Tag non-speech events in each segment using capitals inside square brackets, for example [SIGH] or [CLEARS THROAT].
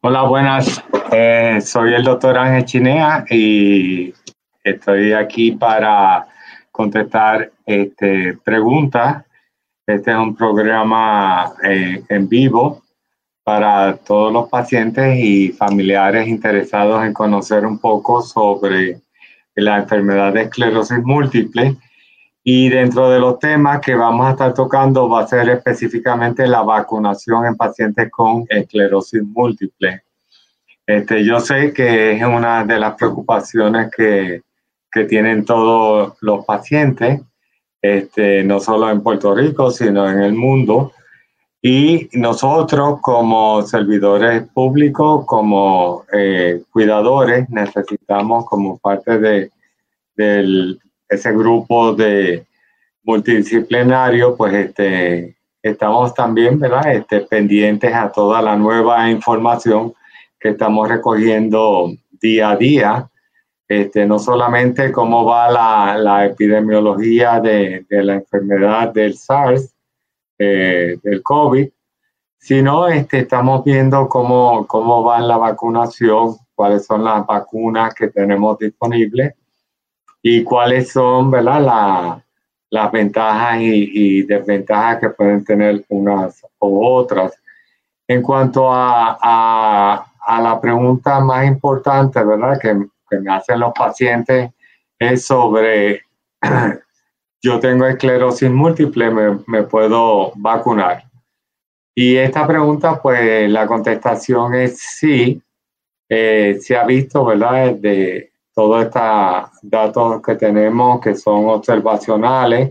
Hola, buenas. Eh, soy el doctor Ángel Chinea y estoy aquí para contestar este, preguntas. Este es un programa eh, en vivo para todos los pacientes y familiares interesados en conocer un poco sobre la enfermedad de esclerosis múltiple. Y dentro de los temas que vamos a estar tocando va a ser específicamente la vacunación en pacientes con esclerosis múltiple. Este, yo sé que es una de las preocupaciones que, que tienen todos los pacientes, este, no solo en Puerto Rico, sino en el mundo. Y nosotros como servidores públicos, como eh, cuidadores, necesitamos como parte de, ese grupo de multidisciplinario, pues este, estamos también ¿verdad? Este, pendientes a toda la nueva información que estamos recogiendo día a día este, no solamente cómo va la, epidemiología de, la enfermedad del SARS, eh, del COVID, sino este, estamos viendo cómo, cómo va la vacunación, cuáles son las vacunas que tenemos disponibles y cuáles son ¿verdad? las ventajas y, desventajas que pueden tener unas u otras. En cuanto a, a, la pregunta más importante, ¿verdad? Que, que me hacen los pacientes es sobre, [CLEARS THROAT] yo tengo esclerosis múltiple, me, puedo vacunar. Y esta pregunta, pues la contestación es sí. Eh, se ha visto, ¿verdad? De todos estos datos que tenemos que son observacionales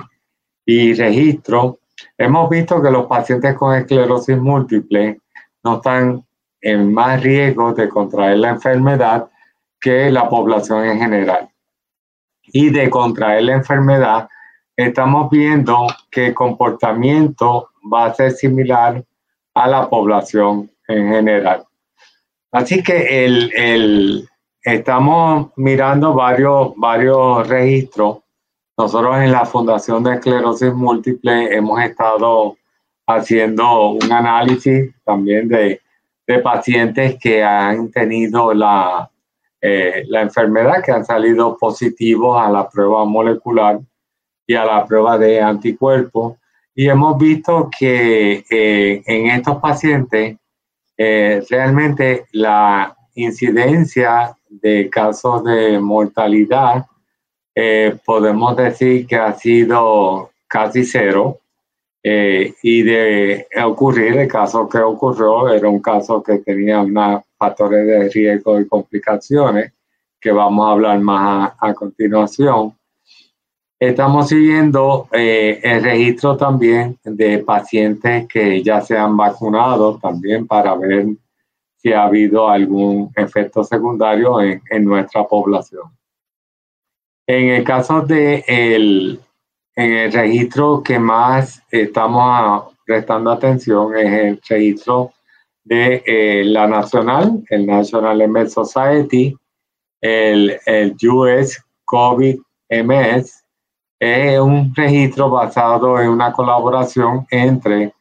y registro, hemos visto que los pacientes con esclerosis múltiple no están en más riesgo de contraer la enfermedad que la población en general. Y de contraer la enfermedad, estamos viendo que el comportamiento va a ser similar a la población en general. Así que el, el, estamos mirando varios, varios registros. Nosotros en la Fundación de Esclerosis Múltiple hemos estado haciendo un análisis también de, de pacientes que han tenido la, eh, la enfermedad que han salido positivos a la prueba molecular y a la prueba de anticuerpos. Y hemos visto que eh, en estos pacientes eh, realmente la incidencia de casos de mortalidad podemos decir que ha sido casi cero. y de ocurrir el caso que ocurrió era un caso que tenía una factores de riesgo y complicaciones, que vamos a hablar más a, continuación. Estamos siguiendo eh, el registro también de pacientes que ya se han vacunado también para ver si ha habido algún efecto secundario en, en nuestra población. En el caso de el, en el registro que más estamos prestando atención es el registro de eh, la nacional, el National MS Society, el, el US COVID MS, es un registro basado en una colaboración entre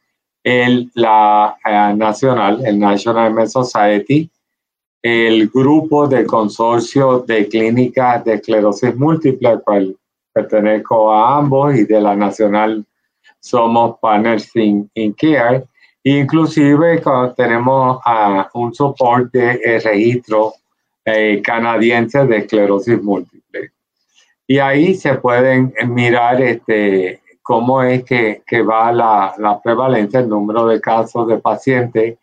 el, la eh, nacional, el National MS Society, el grupo de consorcio de clínicas de esclerosis múltiple, al cual pertenezco a ambos, y de la nacional somos partners in care, Inclusive tenemos un soporte de registro eh, canadiense de esclerosis múltiple. Y ahí se pueden mirar este, cómo es que, va la, prevalencia, el número de casos de pacientes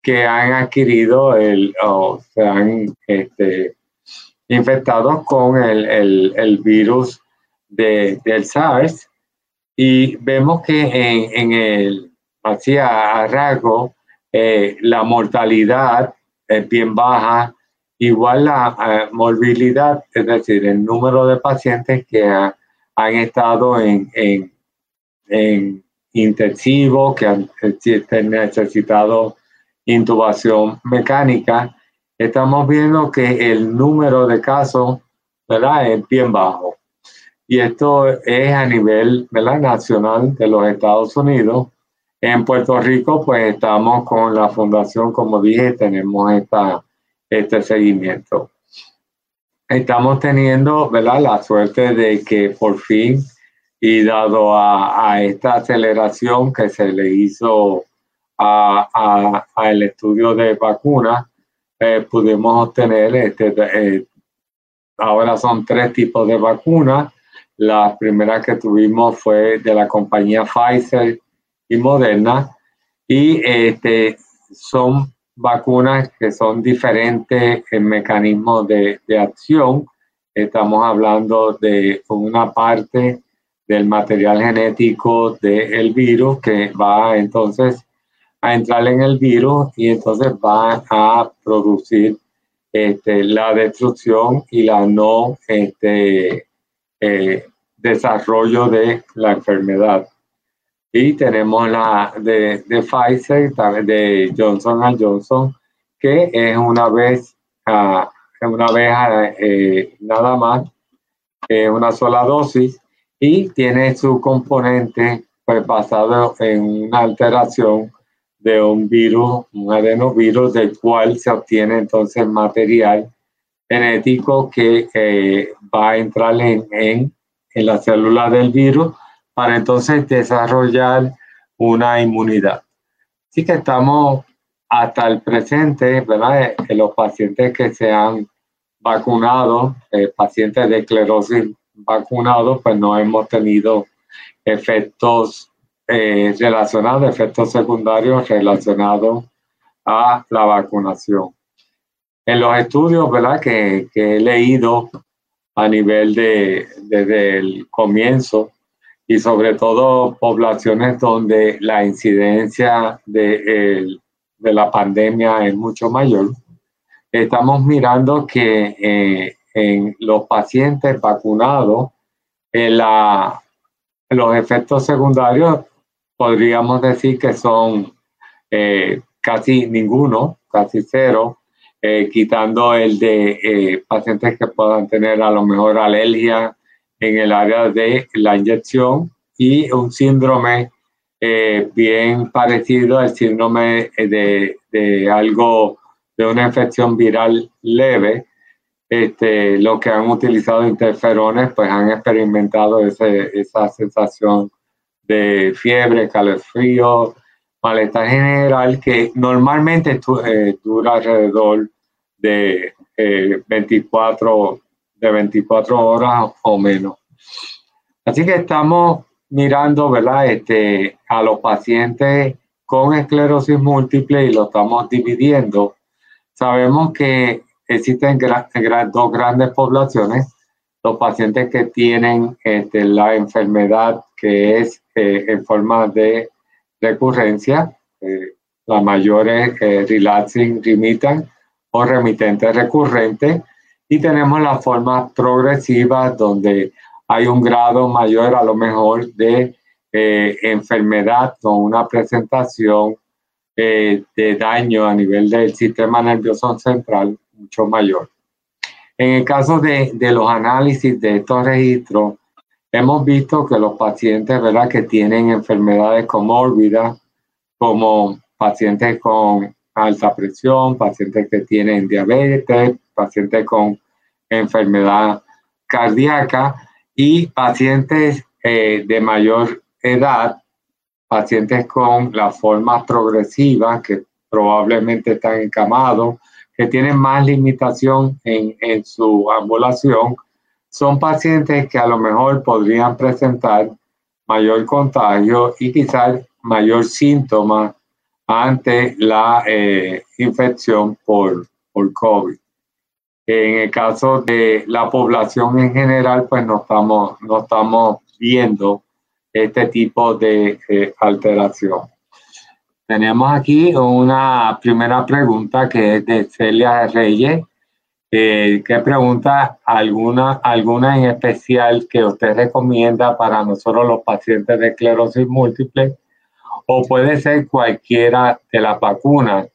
que han adquirido el, o se han este, infectados con el, virus del SARS. Y vemos que en, en el así a rasgo, eh, la mortalidad es bien baja. Igual la eh, morbilidad, es decir, el número de pacientes que han estado en, en intensivo, que han necesitado intubación mecánica, estamos viendo que el número de casos ¿verdad? es bien bajo. Y esto es a nivel ¿verdad? nacional de los Estados Unidos. En Puerto Rico, pues estamos con la fundación, como dije, tenemos esta, este seguimiento. Estamos teniendo ¿verdad? la suerte de que por fin, y dado a, a esta aceleración que se le hizo al estudio de vacunas, eh, pudimos obtener, este, eh, ahora son tres tipos de vacunas. La primera que tuvimos fue de la compañía Pfizer y Moderna y este, son vacunas que son diferentes en mecanismos de, de acción. Estamos hablando de una parte del material genético del virus que va entonces a entrar en el virus y entonces va a producir este, la destrucción y la no este, eh, desarrollo de la enfermedad. Y tenemos la de, de Pfizer, de Johnson Johnson, que es una vez, uh, una vez eh, nada más, eh, una sola dosis, y tiene su componente pues, basado en una alteración de un virus, un adenovirus, del cual se obtiene entonces material genético que eh, va a entrar en, en, la célula del virus para entonces desarrollar una inmunidad. Así que estamos hasta el presente, ¿verdad? En los pacientes que se han vacunado, eh, pacientes de esclerosis vacunados, pues no hemos tenido efectos eh, relacionados, efectos secundarios relacionados a la vacunación. En los estudios ¿verdad? Que, que he leído a nivel de, desde el comienzo y sobre todo poblaciones donde la incidencia de, de la pandemia es mucho mayor, estamos mirando que eh, en los pacientes vacunados, en la, los efectos secundarios podríamos decir que son eh, casi ninguno, casi cero, eh, quitando el de eh, pacientes que puedan tener a lo mejor alergia en el área de la inyección y un síndrome bien parecido al síndrome de, de, algo, de una infección viral leve. Este, los que han utilizado interferones pues han experimentado ese, esa sensación de fiebre, calefrío, malestar general que normalmente eh, dura alrededor de 24, eh, de 24 horas o menos. Así que estamos mirando, ¿verdad? Este, a los pacientes con esclerosis múltiple y lo estamos dividiendo. Sabemos que existen dos grandes poblaciones. Los pacientes que tienen este, la enfermedad que es eh, en forma de recurrencia, eh, la mayor es eh, relapsing remittant o remitente recurrente, y tenemos la forma progresiva donde hay un grado mayor a lo mejor de enfermedad con una presentación de daño a nivel del sistema nervioso central mucho mayor. En el caso de, de los análisis de estos registros, hemos visto que los pacientes ¿verdad? que tienen enfermedades comórbidas, como pacientes con alta presión, pacientes que tienen diabetes, pacientes con enfermedad cardíaca y pacientes eh, de mayor edad, pacientes con la forma progresiva que probablemente están encamados que tienen más limitación en, en su ambulación son pacientes que a lo mejor podrían presentar mayor contagio y quizás mayor síntoma ante la eh, infección por, por COVID. En el caso de la población en general, pues no estamos, no estamos viendo este tipo de alteración. Tenemos aquí una primera pregunta que es de Celia Reyes, eh, que pregunta alguna, alguna en especial que usted recomienda para nosotros los pacientes de esclerosis múltiple o puede ser cualquiera de las vacunas.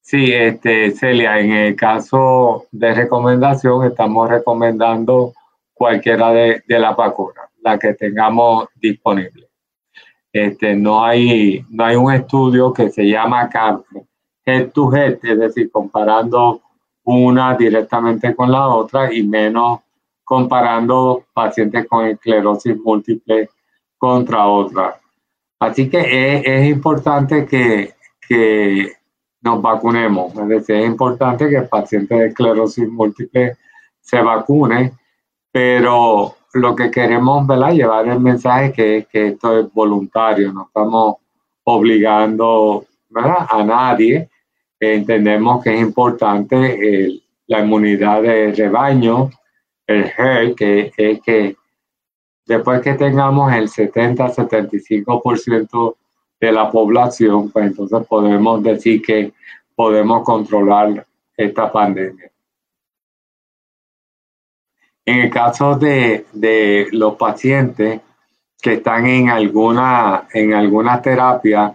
Sí, este, Celia, en el caso de recomendación estamos recomendando cualquiera de, de las vacunas, la que tengamos disponible. Este, no, hay, no hay un estudio que se llama head to head, es decir, comparando una directamente con la otra y menos comparando pacientes con esclerosis múltiple contra otra. Así que es, es importante que, que, nos vacunemos, es decir, es importante que el paciente de esclerosis múltiple se vacune, pero lo que queremos ¿verdad? llevar el mensaje que, que esto es voluntario, no estamos obligando a nadie. Entendemos que es importante la inmunidad de rebaño, el HER, que es que después que tengamos el 70-75% de la población, pues entonces podemos decir que podemos controlar esta pandemia. En el caso de, de los pacientes que están en alguna, en alguna terapia,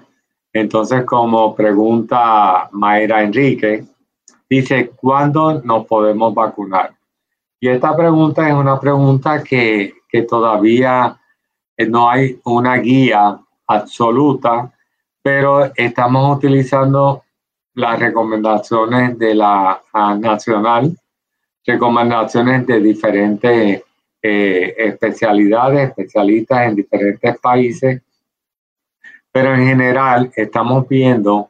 entonces como pregunta Mayra Enrique, dice, ¿cuándo nos podemos vacunar? Y esta pregunta es una pregunta que, que todavía no hay una guía absoluta, pero estamos utilizando las recomendaciones de la Nacional recomendaciones de diferentes eh, especialidades, especialistas en diferentes países, pero en general estamos viendo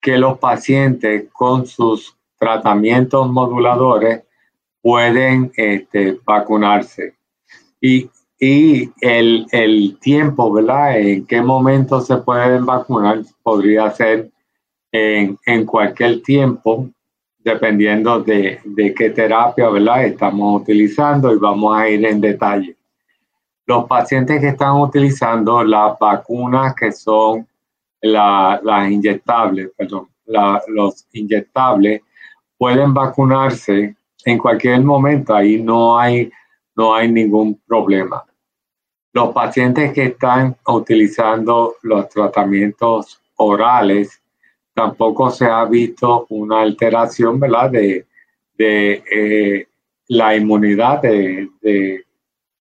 que los pacientes con sus tratamientos moduladores pueden este, vacunarse. Y, y el, tiempo, ¿verdad? En qué momento se pueden vacunar podría ser en cualquier tiempo, dependiendo de, de, qué terapia ¿verdad? estamos utilizando y vamos a ir en detalle. Los pacientes que están utilizando las vacunas que son las inyectables, perdón, los inyectables, pueden vacunarse en cualquier momento, ahí no hay, no hay ningún problema. Los pacientes que están utilizando los tratamientos orales tampoco se ha visto una alteración, ¿verdad? De, de eh, la inmunidad, de, de,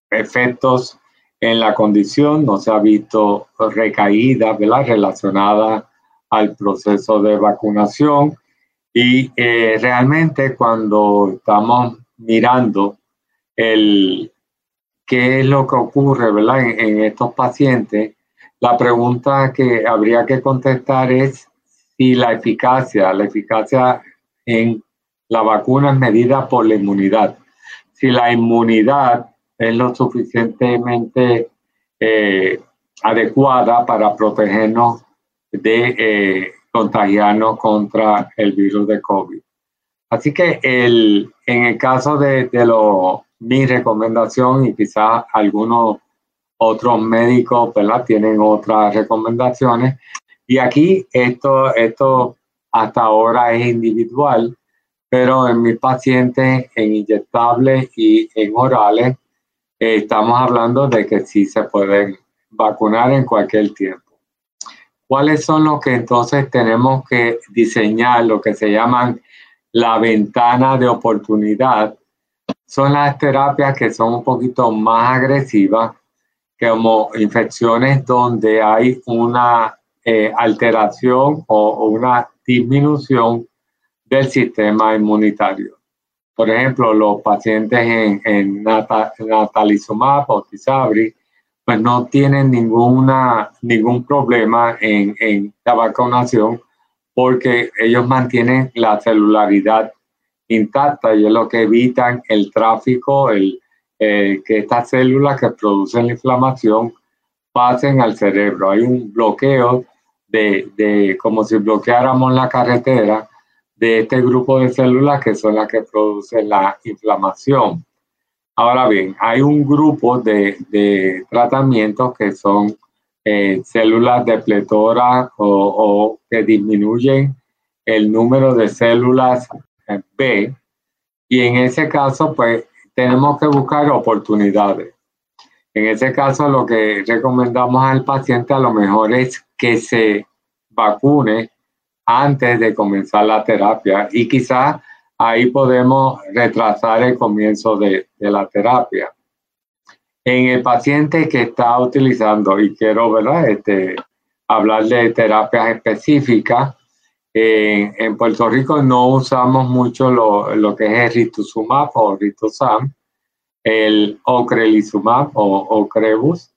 efectos en la condición, no se ha visto recaída, ¿verdad? Relacionada al proceso de vacunación. Y eh, realmente cuando estamos mirando el, qué es lo que ocurre, ¿verdad? En estos pacientes, la pregunta que habría que contestar es y la eficacia, la eficacia en la vacuna es medida por la inmunidad. Si la inmunidad es lo suficientemente eh, adecuada para protegernos de eh, contagiarnos contra el virus de COVID. Así que el, en el caso de, de lo, mi recomendación y quizás algunos otros médicos ¿verdad? tienen otras recomendaciones, y aquí esto, esto hasta ahora es individual, pero en mis pacientes en inyectables y en orales estamos hablando de que sí se pueden vacunar en cualquier tiempo. ¿Cuáles son los que entonces tenemos que diseñar, lo que se llaman la ventana de oportunidad? Son las terapias que son un poquito más agresivas, como infecciones donde hay una eh, alteración o, una disminución del sistema inmunitario. Por ejemplo, los pacientes en, en natalizumab o tisabri, pues no tienen ninguna, ningún problema en, en la vacunación porque ellos mantienen la celularidad intacta y es lo que evitan el tráfico, el, eh, que estas células que producen la inflamación pasen al cerebro. Hay un bloqueo de, como si bloqueáramos la carretera de este grupo de células que son las que producen la inflamación. Ahora bien, hay un grupo de, de tratamientos que son eh, células depletora o, o que disminuyen el número de células eh, B. Y en ese caso, pues tenemos que buscar oportunidades. En ese caso, lo que recomendamos al paciente a lo mejor es que se vacune antes de comenzar la terapia y quizás ahí podemos retrasar el comienzo de, la terapia. En el paciente que está utilizando, y quiero ¿verdad? Este, hablar de terapias específicas, en Puerto Rico no usamos mucho lo, lo, que es el rituximab o rituxan, el ocrelizumab o ocrebus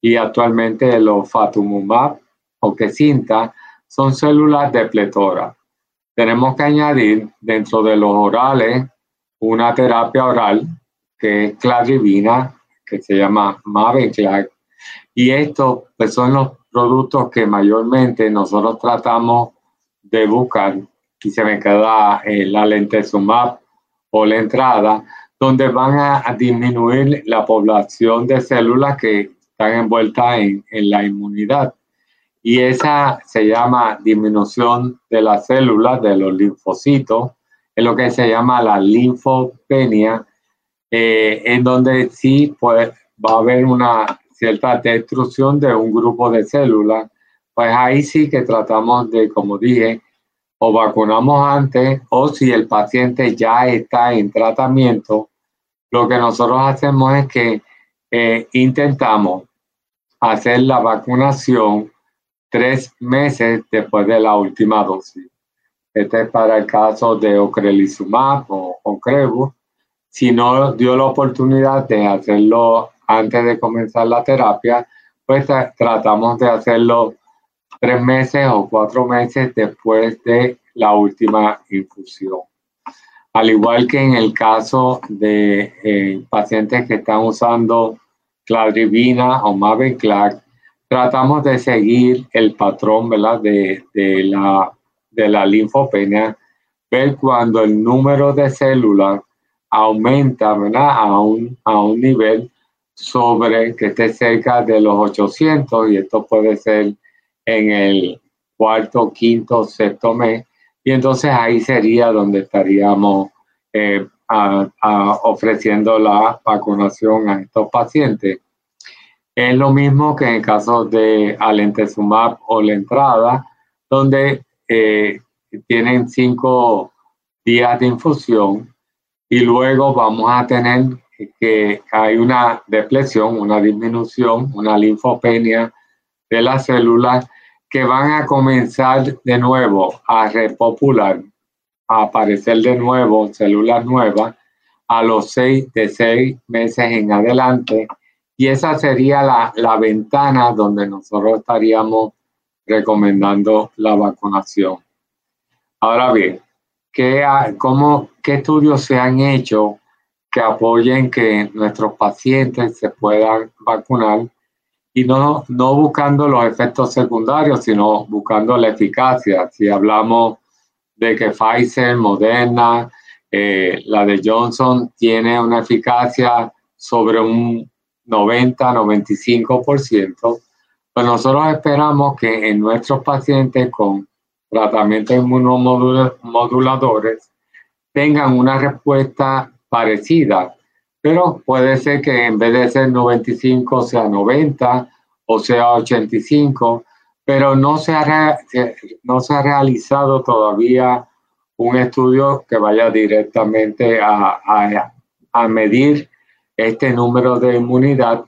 y actualmente el ofatumumab o quesinta son células depletoras. Tenemos que añadir dentro de los orales una terapia oral que es cladribina, que se llama Mavenclad. Y estos pues, son los productos que mayormente nosotros tratamos de buscar. Y se me queda eh, la lentezumab o la entrada, donde van a, disminuir la población de células que están envueltas en, en la inmunidad y esa se llama disminución de las células de los linfocitos, es lo que se llama la linfopenia, eh, en donde sí pues, va a haber una cierta destrucción de un grupo de células, pues ahí sí que tratamos de, como dije, o vacunamos antes o si el paciente ya está en tratamiento, lo que nosotros hacemos es que eh, intentamos hacer la vacunación tres meses después de la última dosis. Este es para el caso de ocrelizumab o ocrebu. Si no dio la oportunidad de hacerlo antes de comenzar la terapia, pues tratamos de hacerlo tres meses o cuatro meses después de la última infusión. Al igual que en el caso de eh, pacientes que están usando cladribina o mavenclad, tratamos de seguir el patrón. De, la, linfopenia, ver cuando el número de células aumenta ¿verdad? A, un, a un nivel sobre que esté cerca de los 800 y esto puede ser en el cuarto, quinto, sexto mes y entonces ahí sería donde estaríamos eh, ofreciendo la vacunación a estos pacientes. Es lo mismo que en el caso de alentezumab o la entrada, donde eh, tienen cinco días de infusión y luego vamos a tener que hay una depresión, una disminución, una linfopenia de las células que van a comenzar de nuevo a repopular, a aparecer de nuevo células nuevas a los seis de seis meses en adelante y esa sería la, la ventana donde nosotros estaríamos recomendando la vacunación. Ahora bien, ¿qué, cómo, ¿qué estudios se han hecho que apoyen que nuestros pacientes se puedan vacunar y no, no buscando los efectos secundarios, sino buscando la eficacia? Si hablamos de que Pfizer, Moderna, eh, la de Johnson tiene una eficacia sobre un 90-95%, pues nosotros esperamos que en nuestros pacientes con tratamientos inmunomoduladores tengan una respuesta parecida, pero puede ser que en vez de ser 95 sea 90 o sea 85, pero no se ha, no se ha realizado todavía un estudio que vaya directamente a, a, a medir este número de inmunidad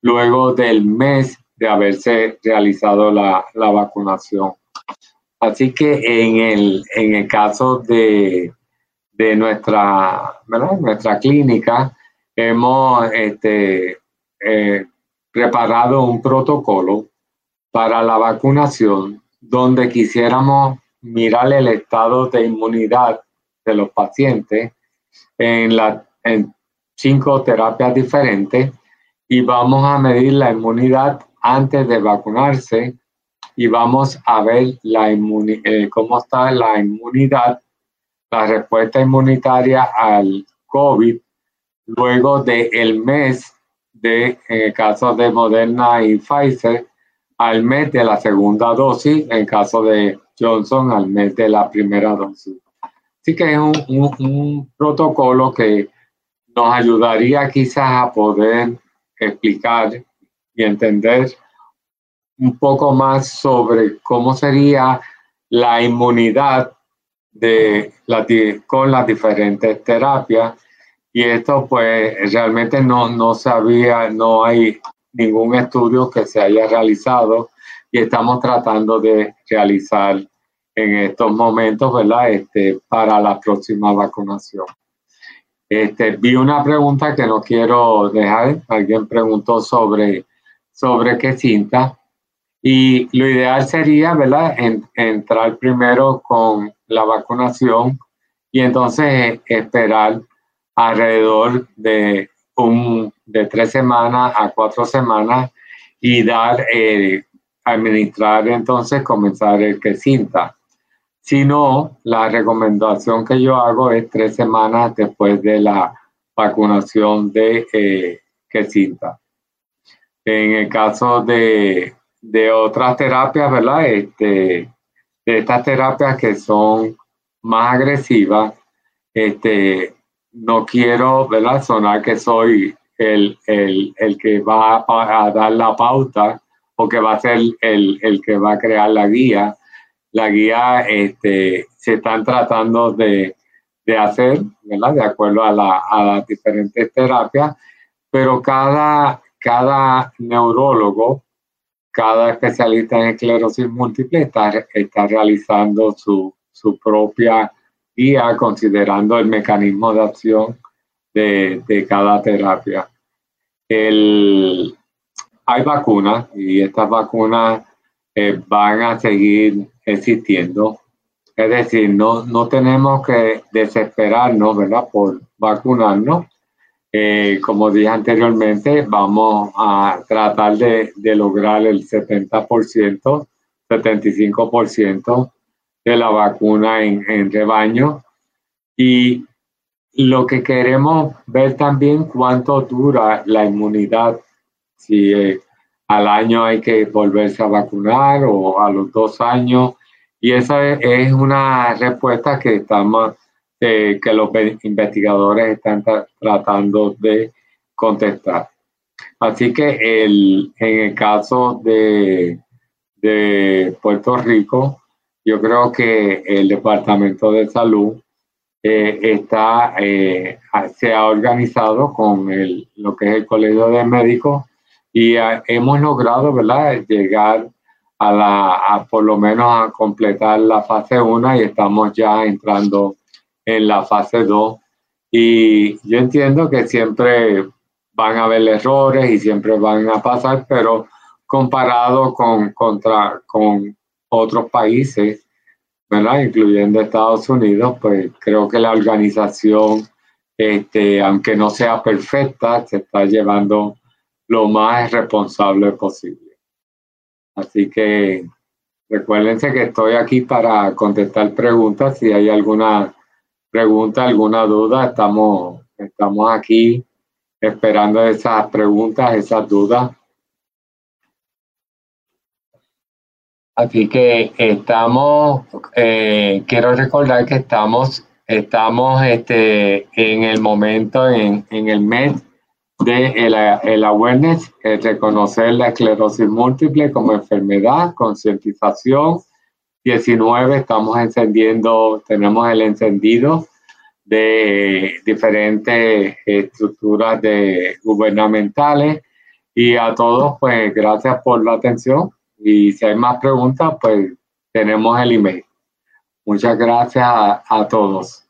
luego del mes de haberse realizado la, vacunación. Así que en el, en el caso de, nuestra, nuestra clínica, hemos este, eh, preparado un protocolo para la vacunación donde quisiéramos mirar el estado de inmunidad de los pacientes en, la, cinco terapias diferentes y vamos a medir la inmunidad antes de vacunarse y vamos a ver la eh, cómo está la inmunidad, la respuesta inmunitaria al COVID luego del el mes de, en el caso de Moderna y Pfizer, al mes de la segunda dosis, en caso de Johnson al mes de la primera dosis. Así que es un, protocolo que nos ayudaría quizás a poder explicar y entender un poco más sobre cómo sería la inmunidad de con las diferentes terapias. Y esto pues realmente no, no sabía, no hay ningún estudio que se haya realizado y estamos tratando de realizar en estos momentos, ¿verdad? Este, para la próxima vacunación. Este, vi una pregunta que no quiero dejar. Alguien preguntó sobre, sobre qué cinta. Y lo ideal sería, ¿verdad? entrar primero con la vacunación y entonces esperar alrededor de un, de tres semanas a cuatro semanas y dar, eh, administrar entonces, comenzar el que cinta. Si no, la recomendación que yo hago es tres semanas después de la vacunación de eh, que cinta. En el caso de, de otras terapias, ¿verdad? Este, de estas terapias que son más agresivas, este, no quiero ¿verdad? sonar que soy el, el, el, que va a, dar la pauta o que va a ser el, el que va a crear la guía. La guía este, se están tratando de, de hacer, ¿verdad? De acuerdo a, la, a, las diferentes terapias, pero cada, cada neurólogo, cada especialista en esclerosis múltiple está, está realizando su, su propia guía considerando el mecanismo de acción de, de cada terapia. El, hay vacunas y estas vacunas eh, van a seguir existiendo. Es decir, no, no tenemos que desesperarnos, ¿verdad? Por vacunarnos. Eh, como dije anteriormente, vamos a tratar de, de lograr el 70%, 75% de la vacuna en, rebaño y lo que queremos ver también cuánto dura la inmunidad, si eh, al año hay que volverse a vacunar o a los dos años. Y esa es una respuesta que estamos, eh, que los investigadores están tratando de contestar. Así que el, en el caso de, de Puerto Rico, yo creo que el Departamento de Salud eh, está, eh, se ha organizado con el, lo que es el Colegio de Médicos y hemos logrado ¿verdad? llegar a la, a por lo menos a completar la fase 1 y estamos ya entrando en la fase 2. Y yo entiendo que siempre van a haber errores y siempre van a pasar, pero comparado con, contra, con otros países, ¿verdad? incluyendo Estados Unidos, pues creo que la organización, este, aunque no sea perfecta, se está llevando lo más responsable posible. Así que recuérdense que estoy aquí para contestar preguntas. Si hay alguna pregunta, alguna duda, estamos, estamos aquí esperando esas preguntas, esas dudas. Así que estamos, eh, quiero recordar que estamos, estamos este, en el momento, en, en el mes de el, el awareness, el reconocer la esclerosis múltiple como enfermedad, concientización. 19, estamos encendiendo, tenemos el encendido de diferentes estructuras de gubernamentales y a todos, pues gracias por la atención. Y si hay más preguntas, pues tenemos el email. Muchas gracias a, todos.